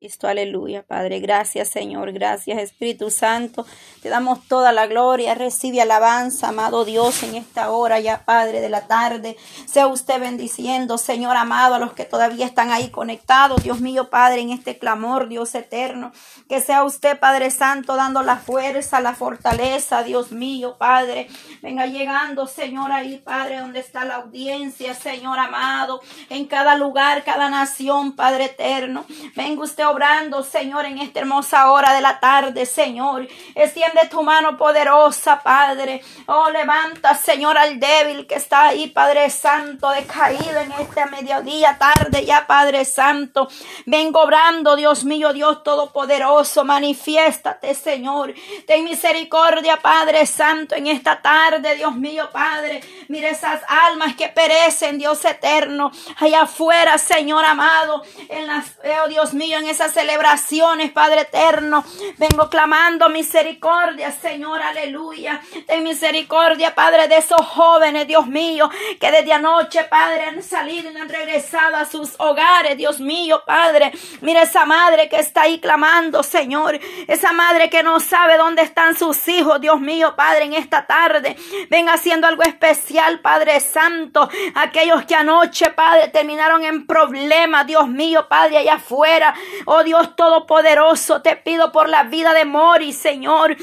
Cristo, aleluya, Padre. Gracias, Señor. Gracias, Espíritu Santo. Te damos toda la gloria. Recibe alabanza, amado Dios, en esta hora ya, Padre, de la tarde. Sea usted bendiciendo, Señor amado, a los que todavía están ahí conectados. Dios mío, Padre, en este clamor, Dios eterno. Que sea usted, Padre Santo, dando la fuerza, la fortaleza, Dios mío, Padre. Venga llegando, Señor, ahí, Padre, donde está la audiencia, Señor amado. En cada lugar, cada nación, Padre eterno. Venga usted obrando, Señor, en esta hermosa hora de la tarde, Señor. Extiende tu mano poderosa, Padre. Oh, levanta, Señor, al débil que está ahí, Padre Santo, decaído en este mediodía, tarde ya, Padre Santo. Vengo obrando, Dios mío, Dios Todopoderoso. Manifiéstate, Señor. Ten misericordia, Padre Santo, en esta tarde, Dios mío, Padre. Mira esas almas que perecen, Dios eterno, allá afuera, Señor amado, en las, oh Dios mío, en esas celebraciones, Padre eterno. Vengo clamando misericordia, Señor, aleluya. Ten misericordia, Padre, de esos jóvenes, Dios mío, que desde anoche, Padre, han salido y han regresado a sus hogares, Dios mío, Padre. Mira esa madre que está ahí clamando, Señor. Esa madre que no sabe dónde están sus hijos, Dios mío, Padre, en esta tarde. Ven haciendo algo especial, Padre Santo. Aquellos que anoche, Padre, terminaron en problemas, Dios mío, Padre, allá afuera. Oh Dios Todopoderoso, te pido por la vida de Mori, Señor.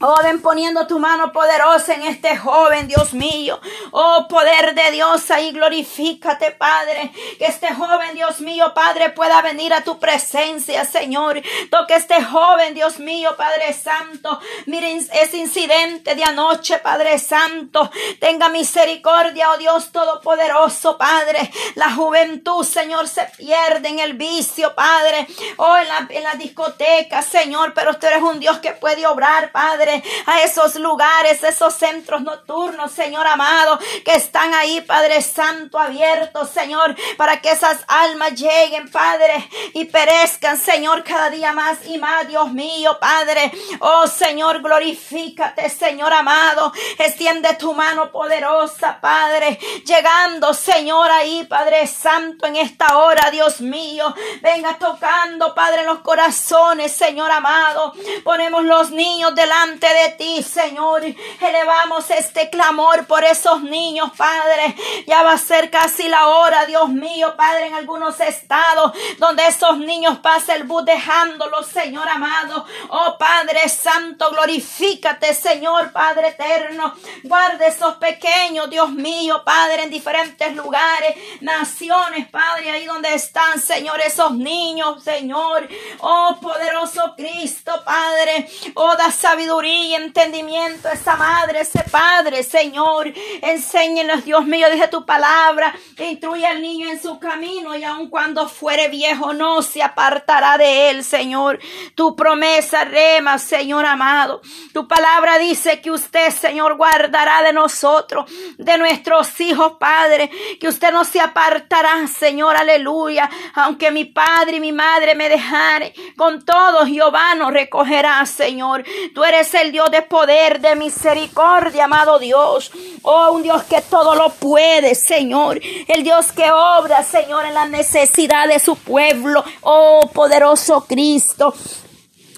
Oh, ven poniendo tu mano poderosa en este joven, Dios mío. Oh, poder de Dios, ahí glorifícate, Padre. Que este joven, Dios mío, Padre, pueda venir a tu presencia, Señor. Toque este joven, Dios mío, Padre Santo. Miren ese incidente de anoche, Padre Santo. Tenga misericordia, oh Dios Todopoderoso, Padre. La juventud, Señor, se pierde en el vicio, Padre. Oh, en la, en la discoteca, Señor. Pero tú eres un Dios que puede obrar, Padre a esos lugares, esos centros nocturnos, Señor amado, que están ahí, Padre Santo, abiertos, Señor, para que esas almas lleguen, Padre, y perezcan, Señor, cada día más y más, Dios mío, Padre. Oh, Señor, glorifícate, Señor amado. Extiende tu mano poderosa, Padre, llegando, Señor, ahí, Padre Santo, en esta hora, Dios mío. Venga tocando, Padre, los corazones, Señor amado. Ponemos los niños delante de ti, Señor. Elevamos este clamor por esos niños, Padre. Ya va a ser casi la hora, Dios mío, Padre, en algunos estados donde esos niños pasan el bus dejándolos, Señor amado. Oh Padre Santo, glorifícate, Señor, Padre eterno. Guarde esos pequeños, Dios mío, Padre, en diferentes lugares, naciones, Padre, ahí donde están, Señor, esos niños, Señor. Oh poderoso Cristo, Padre. Oh, da sabiduría y entendimiento esa madre, ese padre, Señor. Enséñenos, Dios mío, dice tu palabra. Instruye al niño en su camino y aun cuando fuere viejo no se apartará de él, Señor. Tu promesa rema, Señor amado. Tu palabra dice que usted, Señor, guardará de nosotros, de nuestros hijos, Padre, que usted no se apartará, Señor, aleluya. Aunque mi padre y mi madre me dejaren, con todos Jehová nos recogerá, Señor. Tú eres el Dios de poder, de misericordia, amado Dios. Oh, un Dios que todo lo puede, Señor. El Dios que obra, Señor, en la necesidad de su pueblo. Oh, poderoso Cristo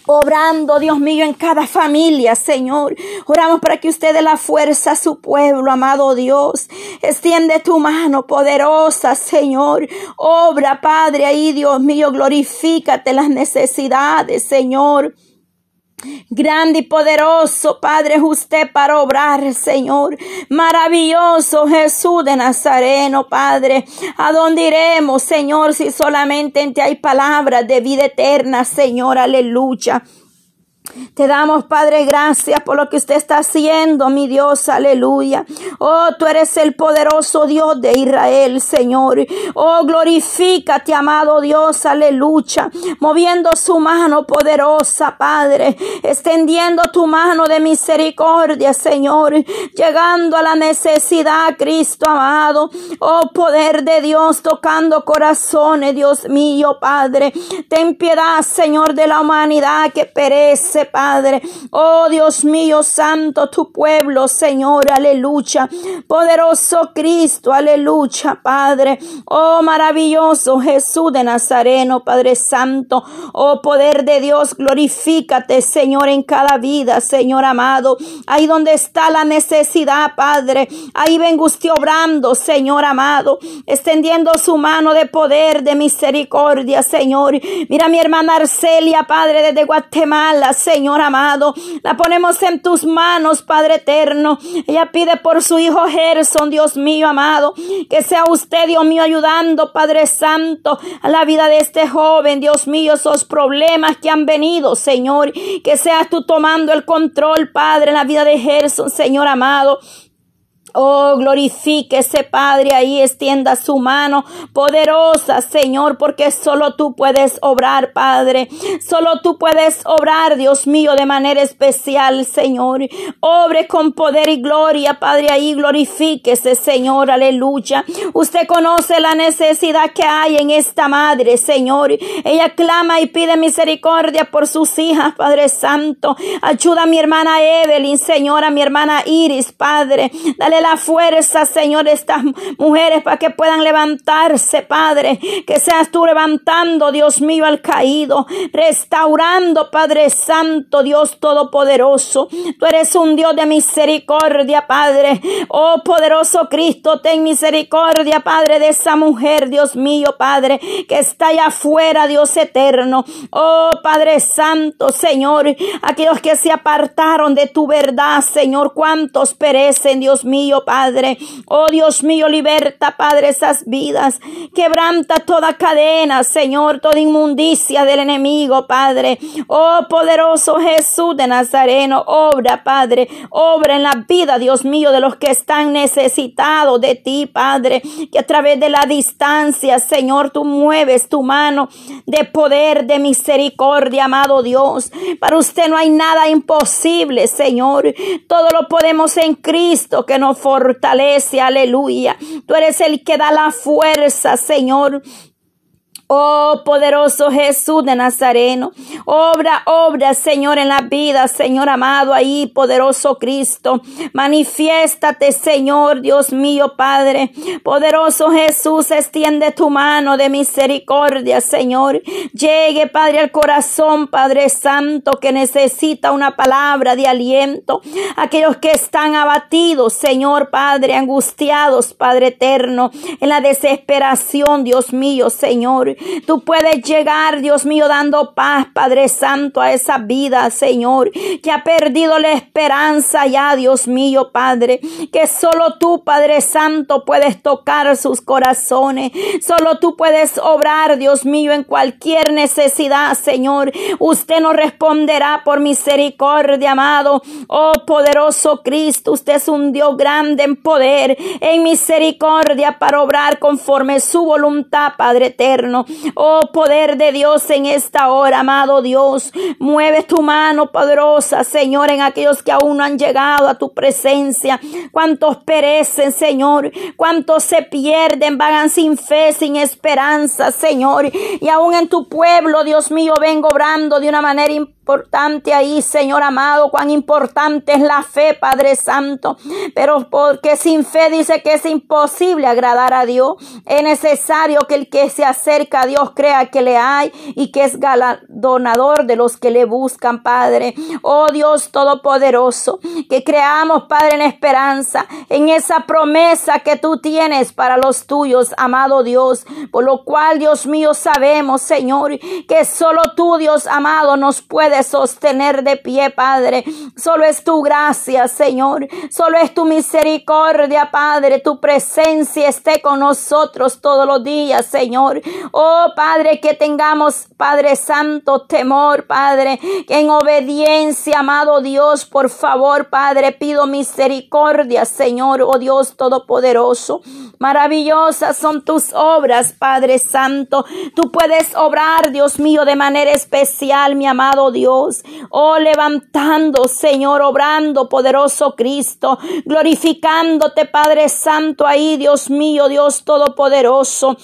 obrando, Dios mío, en cada familia, Señor. Oramos para que usted dé la fuerza a su pueblo, amado Dios. Extiende tu mano poderosa, Señor. Obra, Padre, ahí, Dios mío, glorifícate las necesidades, Señor. Grande y poderoso, Padre, usted para obrar, Señor. Maravilloso Jesús de Nazareno, Padre. ¿A dónde iremos, Señor, si solamente en ti hay palabras de vida eterna, Señor? Aleluya. Te damos, Padre, gracias por lo que usted está haciendo, mi Dios, aleluya. Oh, tú eres el poderoso Dios de Israel, Señor. Oh, glorifícate, amado Dios, aleluya. Moviendo su mano poderosa, Padre. Extendiendo tu mano de misericordia, Señor. Llegando a la necesidad, Cristo amado. Oh, poder de Dios, tocando corazones, Dios mío, Padre. Ten piedad, Señor, de la humanidad que perece. Padre. Oh Dios mío, santo, tu pueblo, Señor, aleluya. Poderoso Cristo, aleluya, Padre. Oh maravilloso Jesús de Nazareno, Padre Santo. Oh poder de Dios, glorifícate, Señor, en cada vida, Señor amado. Ahí donde está la necesidad, Padre. Ahí vengo usted Señor amado, extendiendo su mano de poder, de misericordia, Señor. Mira mi hermana Arcelia, Padre, desde Guatemala, Señor amado. La ponemos en tus manos, Padre eterno. Ella pide por su hijo Gerson, Dios mío amado, que sea usted, Dios mío, ayudando, Padre Santo, a la vida de este joven, Dios mío, esos problemas que han venido, Señor. Que seas tú tomando el control, Padre, en la vida de Gerson, Señor amado. Oh, glorifíquese, Padre, ahí extienda su mano poderosa, Señor, porque solo tú puedes obrar, Padre. Solo tú puedes obrar, Dios mío, de manera especial, Señor. Obre con poder y gloria, Padre, ahí glorifíquese, Señor, aleluya. Usted conoce la necesidad que hay en esta madre, Señor. Ella clama y pide misericordia por sus hijas, Padre Santo. Ayuda a mi hermana Evelyn, Señor, a mi hermana Iris, Padre. Dale la fuerza, Señor, estas mujeres para que puedan levantarse, Padre. Que seas tú levantando, Dios mío, al caído, restaurando, Padre Santo, Dios Todopoderoso. Tú eres un Dios de misericordia, Padre. Oh, poderoso Cristo, ten misericordia, Padre, de esa mujer, Dios mío, Padre, que está allá afuera, Dios eterno. Oh, Padre Santo, Señor, aquellos que se apartaron de tu verdad, Señor, cuántos perecen, Dios mío. Padre. Oh Dios mío, liberta, Padre, esas vidas. Quebranta toda cadena, Señor, toda inmundicia del enemigo, Padre. Oh poderoso Jesús de Nazareno, obra, Padre, obra en la vida, Dios mío, de los que están necesitados de ti, Padre. Que a través de la distancia, Señor, tú mueves tu mano de poder, de misericordia, amado Dios. Para usted no hay nada imposible, Señor. Todo lo podemos en Cristo que nos fortalece, aleluya. Tú eres el que da la fuerza, Señor. Oh poderoso Jesús de Nazareno, obra, obra, Señor, en la vida, Señor amado, ahí, poderoso Cristo. Manifiéstate, Señor, Dios mío, Padre. Poderoso Jesús, extiende tu mano de misericordia, Señor. Llegue, Padre, al corazón, Padre Santo, que necesita una palabra de aliento. Aquellos que están abatidos, Señor, Padre, angustiados, Padre eterno, en la desesperación, Dios mío, Señor. Tú puedes llegar, Dios mío, dando paz, Padre Santo, a esa vida, Señor, que ha perdido la esperanza ya, Dios mío, Padre, que solo tú, Padre Santo, puedes tocar sus corazones. Solo tú puedes obrar, Dios mío, en cualquier necesidad, Señor. Usted nos responderá por misericordia, amado. Oh, poderoso Cristo, usted es un Dios grande en poder, en misericordia para obrar conforme su voluntad, Padre eterno. Oh poder de Dios en esta hora, amado Dios. Mueve tu mano poderosa, Señor, en aquellos que aún no han llegado a tu presencia. Cuántos perecen, Señor. Cuántos se pierden, vagan sin fe, sin esperanza, Señor. Y aún en tu pueblo, Dios mío, vengo obrando de una manera importante ahí, Señor amado, cuán importante es la fe, Padre Santo. Pero porque sin fe dice que es imposible agradar a Dios. Es necesario que el que se acerca Dios crea que le hay y que es galardonador de los que le buscan, Padre. Oh Dios Todopoderoso, que creamos, Padre, en esperanza, en esa promesa que tú tienes para los tuyos, amado Dios. Por lo cual, Dios mío, sabemos, Señor, que solo tú, Dios amado, nos puedes sostener de pie, Padre. Solo es tu gracia, Señor. Solo es tu misericordia, Padre. Tu presencia esté con nosotros todos los días, Señor. Oh, Padre, que tengamos, Padre Santo, temor, Padre. Que en obediencia, amado Dios, por favor, Padre, pido misericordia, Señor, oh Dios Todopoderoso. Maravillosas son tus obras, Padre Santo. Tú puedes obrar, Dios mío, de manera especial, mi amado Dios. Oh, levantando, Señor, obrando, poderoso Cristo, glorificándote, Padre Santo, ahí, Dios mío, Dios Todopoderoso.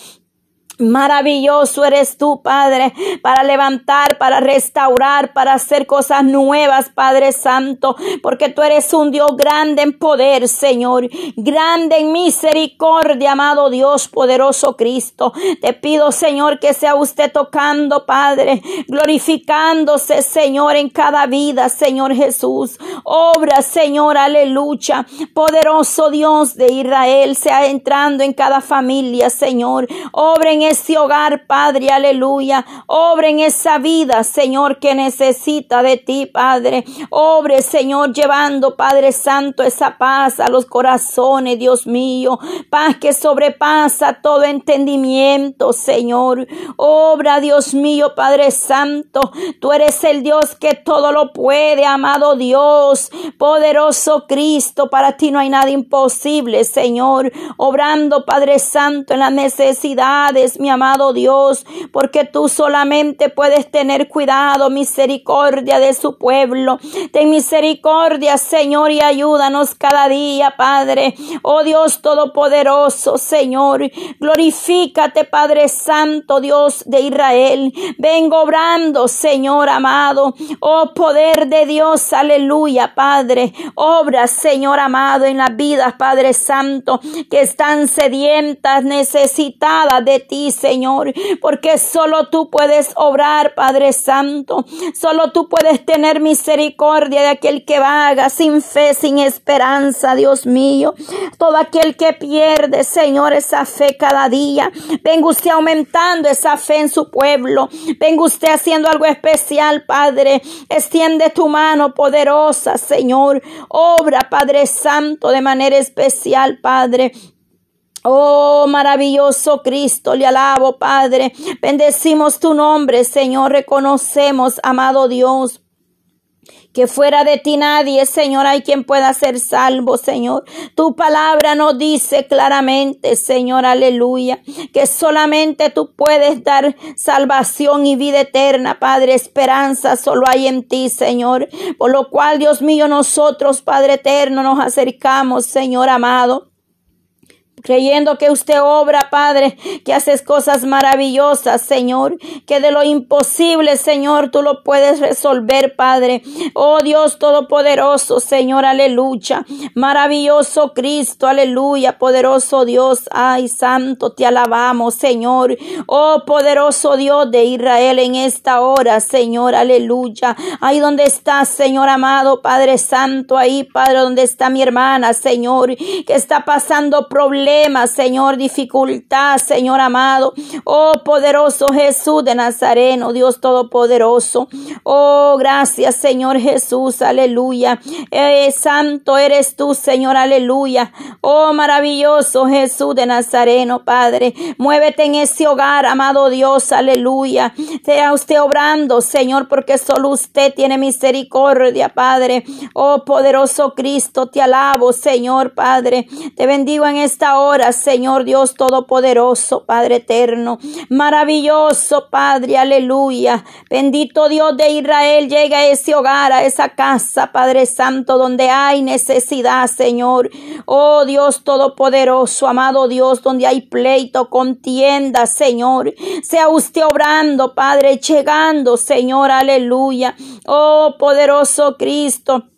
Maravilloso eres tú, Padre, para levantar, para restaurar, para hacer cosas nuevas, Padre Santo, porque tú eres un Dios grande en poder, Señor, grande en misericordia, amado Dios poderoso Cristo. Te pido, Señor, que sea usted tocando, Padre, glorificándose, Señor, en cada vida, Señor Jesús. Obra, Señor, aleluya. Poderoso Dios de Israel, sea entrando en cada familia, Señor. Obra en ese hogar, Padre, aleluya. Obre en esa vida, Señor, que necesita de ti, Padre. Obre, Señor, llevando, Padre Santo, esa paz a los corazones, Dios mío. Paz que sobrepasa todo entendimiento, Señor. Obra, Dios mío, Padre Santo. Tú eres el Dios que todo lo puede, amado Dios. Poderoso Cristo, para ti no hay nada imposible, Señor. Obrando, Padre Santo, en las necesidades, mi amado Dios, porque tú solamente puedes tener cuidado, misericordia de su pueblo. Ten misericordia, Señor, y ayúdanos cada día, Padre. Oh Dios Todopoderoso, Señor. Glorifícate, Padre Santo, Dios de Israel. Vengo obrando, Señor amado. Oh poder de Dios, aleluya, Padre. Obra, Señor amado, en las vidas, Padre Santo, que están sedientas, necesitadas de Señor, porque solo tú puedes obrar, Padre Santo. Solo tú puedes tener misericordia de aquel que vaga sin fe, sin esperanza, Dios mío. Todo aquel que pierde, Señor, esa fe cada día. Venga usted aumentando esa fe en su pueblo. Venga usted haciendo algo especial, Padre. Extiende tu mano poderosa, Señor. Obra, Padre Santo, de manera especial, Padre. Oh, maravilloso Cristo, le alabo, Padre. Bendecimos tu nombre, Señor. Reconocemos, amado Dios, que fuera de ti nadie, Señor, hay quien pueda ser salvo, Señor. Tu palabra nos dice claramente, Señor, aleluya, que solamente tú puedes dar salvación y vida eterna, Padre. Esperanza solo hay en ti, Señor. Por lo cual, Dios mío, nosotros, Padre eterno, nos acercamos, Señor amado creyendo que usted obra, Padre, que haces cosas maravillosas, Señor, que de lo imposible, Señor, tú lo puedes resolver, Padre. Oh Dios Todopoderoso, Señor, aleluya. Maravilloso Cristo, aleluya. Poderoso Dios, ay, santo, te alabamos, Señor. Oh poderoso Dios de Israel en esta hora, Señor, aleluya. Ahí donde está, Señor amado, Padre Santo, ahí, Padre, donde está mi hermana, Señor, que está pasando problemas Señor, dificultad, Señor amado. Oh, poderoso Jesús de Nazareno, Dios Todopoderoso. Oh, gracias, Señor Jesús, aleluya. Eh, santo eres tú, Señor, aleluya. Oh, maravilloso Jesús de Nazareno, Padre. Muévete en ese hogar, amado Dios, aleluya. Sea usted obrando, Señor, porque solo usted tiene misericordia, Padre. Oh, poderoso Cristo, te alabo, Señor, Padre. Te bendigo en esta hora Señor Dios Todopoderoso, Padre eterno, maravilloso Padre, aleluya. Bendito Dios de Israel, llega a ese hogar, a esa casa, Padre Santo, donde hay necesidad, Señor. Oh Dios Todopoderoso, amado Dios, donde hay pleito, contienda, Señor. Sea usted obrando, Padre, llegando, Señor, aleluya. Oh poderoso Cristo.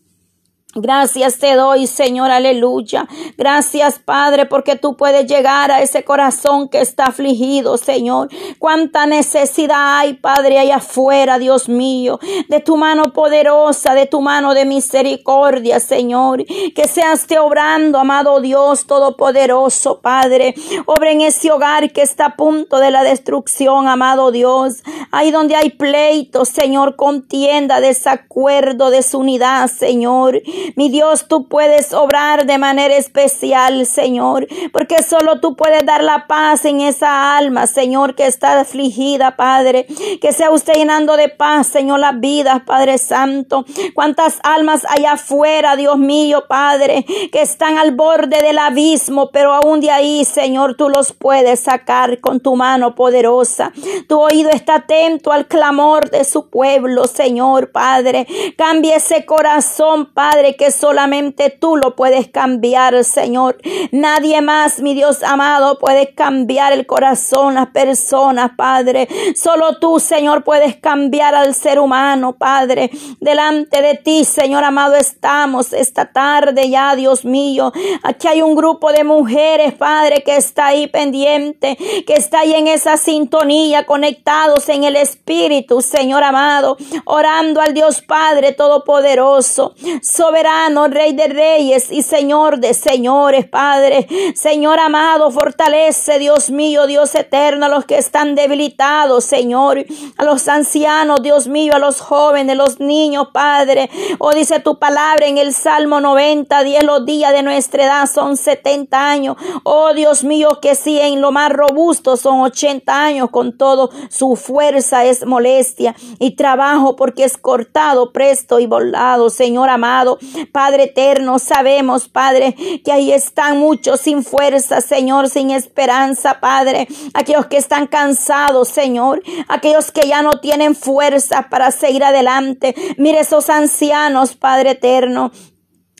Gracias te doy, Señor, aleluya. Gracias, Padre, porque tú puedes llegar a ese corazón que está afligido, Señor. Cuánta necesidad hay, Padre, allá afuera, Dios mío, de tu mano poderosa, de tu mano de misericordia, Señor. Que seas te obrando, amado Dios Todopoderoso, Padre. Obra en ese hogar que está a punto de la destrucción, amado Dios. Ahí donde hay pleito, Señor, contienda, desacuerdo, desunidad, Señor. Mi Dios, tú puedes obrar de manera especial, Señor, porque solo tú puedes dar la paz en esa alma, Señor, que está afligida, Padre. Que sea usted llenando de paz, Señor, las vidas, Padre Santo. Cuántas almas hay afuera, Dios mío, Padre, que están al borde del abismo, pero aún de ahí, Señor, tú los puedes sacar con tu mano poderosa. Tu oído está atento al clamor de su pueblo, Señor, Padre. Cambia ese corazón, Padre, Que solamente tú lo puedes cambiar, Señor. Nadie más, mi Dios amado, puede cambiar el corazón, las personas, Padre. Solo tú, Señor, puedes cambiar al ser humano, Padre. Delante de ti, Señor amado, estamos esta tarde ya, Dios mío. Aquí hay un grupo de mujeres, Padre, que está ahí pendiente, que está ahí en esa sintonía, conectados en el Espíritu, Señor amado, orando al Dios Padre Todopoderoso, Rey de Reyes y Señor de Señores, Padre. Señor amado, fortalece, Dios mío, Dios eterno, a los que están debilitados, Señor, a los ancianos, Dios mío, a los jóvenes, los niños, Padre. Oh, dice tu palabra en el Salmo 90, 10 los días de nuestra edad son 70 años. Oh Dios mío, que si en lo más robusto son 80 años, con todo su fuerza es molestia y trabajo porque es cortado, presto y volado. Señor amado, Padre eterno, sabemos, Padre, que ahí están muchos sin fuerza, Señor, sin esperanza, Padre. Aquellos que están cansados, Señor. Aquellos que ya no tienen fuerza para seguir adelante. Mire esos ancianos, Padre eterno.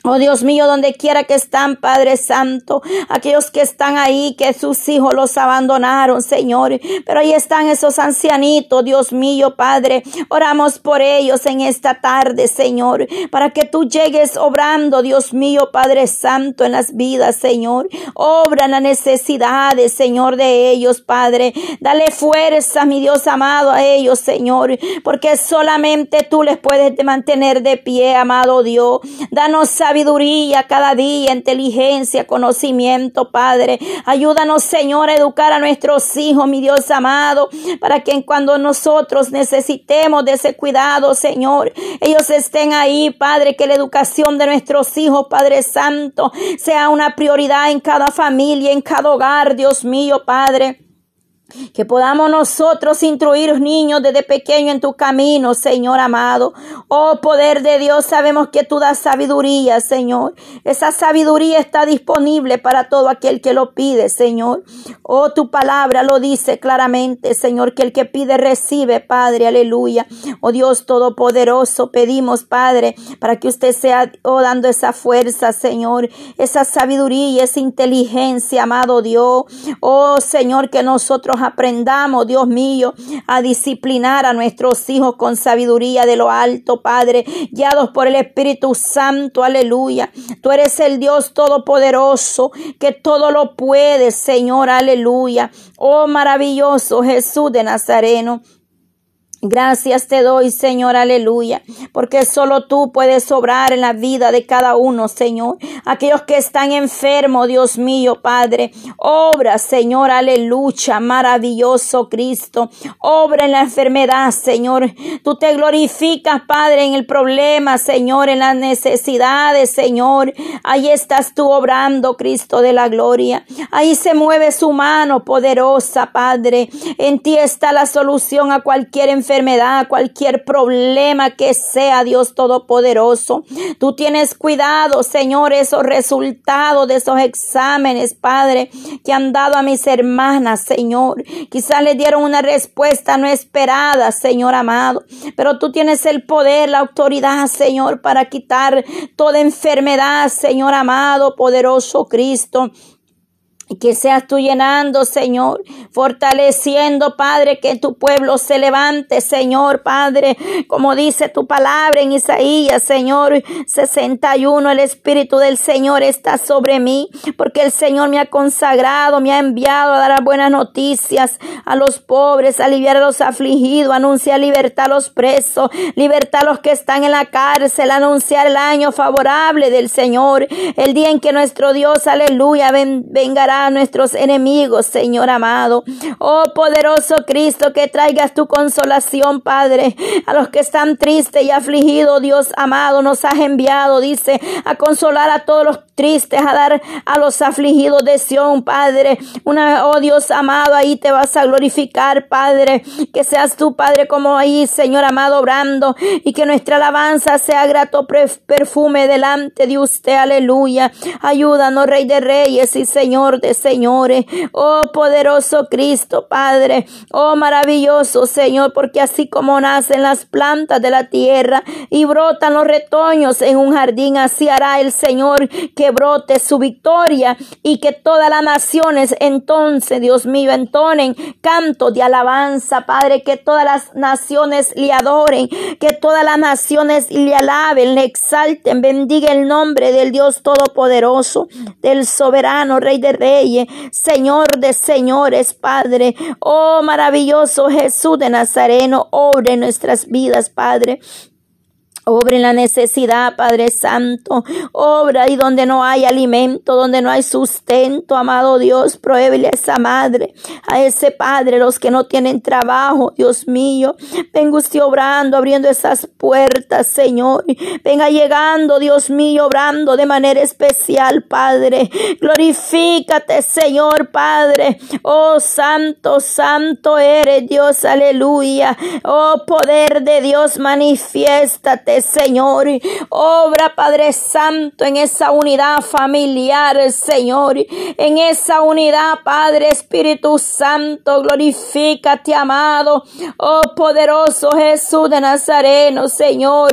Oh Dios mío, donde quiera que están, Padre Santo, aquellos que están ahí, que sus hijos los abandonaron, Señor, pero ahí están esos ancianitos, Dios mío, Padre, oramos por ellos en esta tarde, Señor, para que tú llegues obrando, Dios mío, Padre Santo, en las vidas, Señor, obra en las necesidades, Señor, de ellos, Padre, dale fuerza, mi Dios amado, a ellos, Señor, porque solamente tú les puedes mantener de pie, amado Dios, danos sabiduría sabiduría cada día, inteligencia, conocimiento, Padre. Ayúdanos, Señor, a educar a nuestros hijos, mi Dios amado, para que cuando nosotros necesitemos de ese cuidado, Señor, ellos estén ahí, Padre, que la educación de nuestros hijos, Padre Santo, sea una prioridad en cada familia, en cada hogar, Dios mío, Padre. Que podamos nosotros instruir niños desde pequeño en tu camino, Señor amado. Oh poder de Dios, sabemos que tú das sabiduría, Señor. Esa sabiduría está disponible para todo aquel que lo pide, Señor. Oh, tu palabra lo dice claramente, Señor, que el que pide recibe, Padre, aleluya. Oh Dios Todopoderoso, pedimos, Padre, para que usted sea oh, dando esa fuerza, Señor, esa sabiduría, esa inteligencia, amado Dios. Oh Señor, que nosotros aprendamos, Dios mío, a disciplinar a nuestros hijos con sabiduría de lo alto, Padre, guiados por el Espíritu Santo, aleluya. Tú eres el Dios todopoderoso, que todo lo puede, Señor, aleluya. Oh maravilloso Jesús de Nazareno. Gracias te doy, Señor, aleluya, porque solo tú puedes obrar en la vida de cada uno, Señor. Aquellos que están enfermos, Dios mío, Padre, obra, Señor, aleluya, maravilloso Cristo. Obra en la enfermedad, Señor. Tú te glorificas, Padre, en el problema, Señor, en las necesidades, Señor. Ahí estás tú obrando, Cristo de la gloria. Ahí se mueve su mano poderosa, Padre. En ti está la solución a cualquier enfermedad cualquier problema que sea, Dios Todopoderoso. Tú tienes cuidado, Señor, esos resultados de esos exámenes, Padre, que han dado a mis hermanas, Señor. Quizás le dieron una respuesta no esperada, Señor amado, pero tú tienes el poder, la autoridad, Señor, para quitar toda enfermedad, Señor amado, poderoso Cristo. Que seas tú llenando, Señor, fortaleciendo, Padre, que tu pueblo se levante, Señor, Padre, como dice tu palabra en Isaías, Señor 61, el Espíritu del Señor está sobre mí, porque el Señor me ha consagrado, me ha enviado a dar buenas noticias a los pobres, aliviar a los afligidos, anunciar libertad a los presos, libertad a los que están en la cárcel, anunciar el año favorable del Señor, el día en que nuestro Dios, aleluya, vengará a nuestros enemigos, Señor amado. Oh poderoso Cristo, que traigas tu consolación, Padre, a los que están tristes y afligidos, Dios amado, nos has enviado, dice, a consolar a todos los tristes, a dar a los afligidos de Sión, Padre. Una, oh Dios amado, ahí te vas a glorificar, Padre. Que seas tú, Padre, como ahí, Señor amado, obrando y que nuestra alabanza sea grato perfume delante de usted, aleluya. Ayúdanos, Rey de Reyes y Señor señores. Oh poderoso Cristo, Padre. Oh maravilloso, Señor, porque así como nacen las plantas de la tierra y brotan los retoños en un jardín, así hará el Señor que brote su victoria y que todas las naciones entonces, Dios mío, entonen canto de alabanza, Padre, que todas las naciones le adoren, que todas las naciones le alaben, le exalten, bendiga el nombre del Dios Todopoderoso, del soberano Rey de Reyes, Señor de señores, Padre. Oh maravilloso Jesús de Nazareno, obre en nuestras vidas, Padre. Obra en la necesidad, Padre Santo. Obra ahí donde no hay alimento, donde no hay sustento, amado Dios. Pruébele a esa madre, a ese padre, los que no tienen trabajo, Dios mío. Venga usted obrando, abriendo esas puertas, Señor. Venga llegando, Dios mío, obrando de manera especial, Padre. Glorifícate, Señor, Padre. Oh, santo, santo eres Dios, aleluya. Oh, poder de Dios, manifiéstate. Señor. Obra, Padre Santo, en esa unidad familiar, Señor. En esa unidad, Padre Espíritu Santo, glorifícate, amado. Oh, poderoso Jesús de Nazareno, Señor.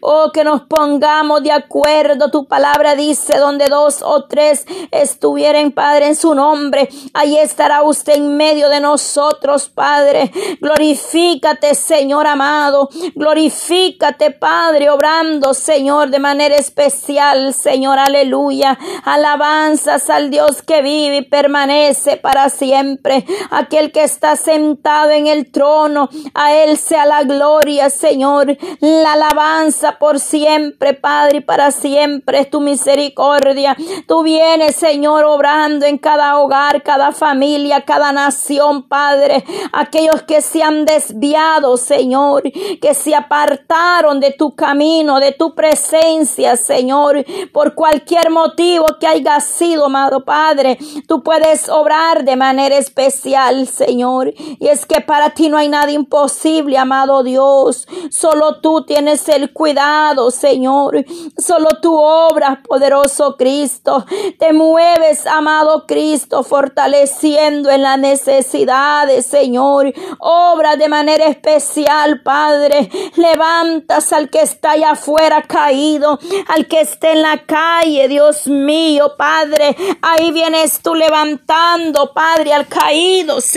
Oh, que nos pongamos de acuerdo. Tu palabra dice, donde dos o tres estuvieren, Padre, en su nombre, ahí estará usted en medio de nosotros, Padre. Glorifícate, Señor amado. Glorifícate, Padre. Padre, obrando, Señor, de manera especial, Señor, aleluya. Alabanzas al Dios que vive y permanece para siempre. Aquel que está sentado en el trono, a Él sea la gloria, Señor. La alabanza por siempre, Padre, y para siempre es tu misericordia. Tú vienes, Señor, obrando en cada hogar, cada familia, cada nación, Padre. Aquellos que se han desviado, Señor, que se apartaron de tu camino, de tu presencia, Señor, por cualquier motivo que haya sido, amado Padre, tú puedes obrar de manera especial, Señor. Y es que para ti no hay nada imposible, amado Dios. Solo tú tienes el cuidado, Señor. Solo tú obras, poderoso Cristo. Te mueves, amado Cristo, fortaleciendo en las necesidades, Señor. Obra de manera especial, Padre. Levantas al que está allá afuera caído, al que esté en la calle, Dios mío, Padre. Ahí vienes tú levantando, Padre, al caído.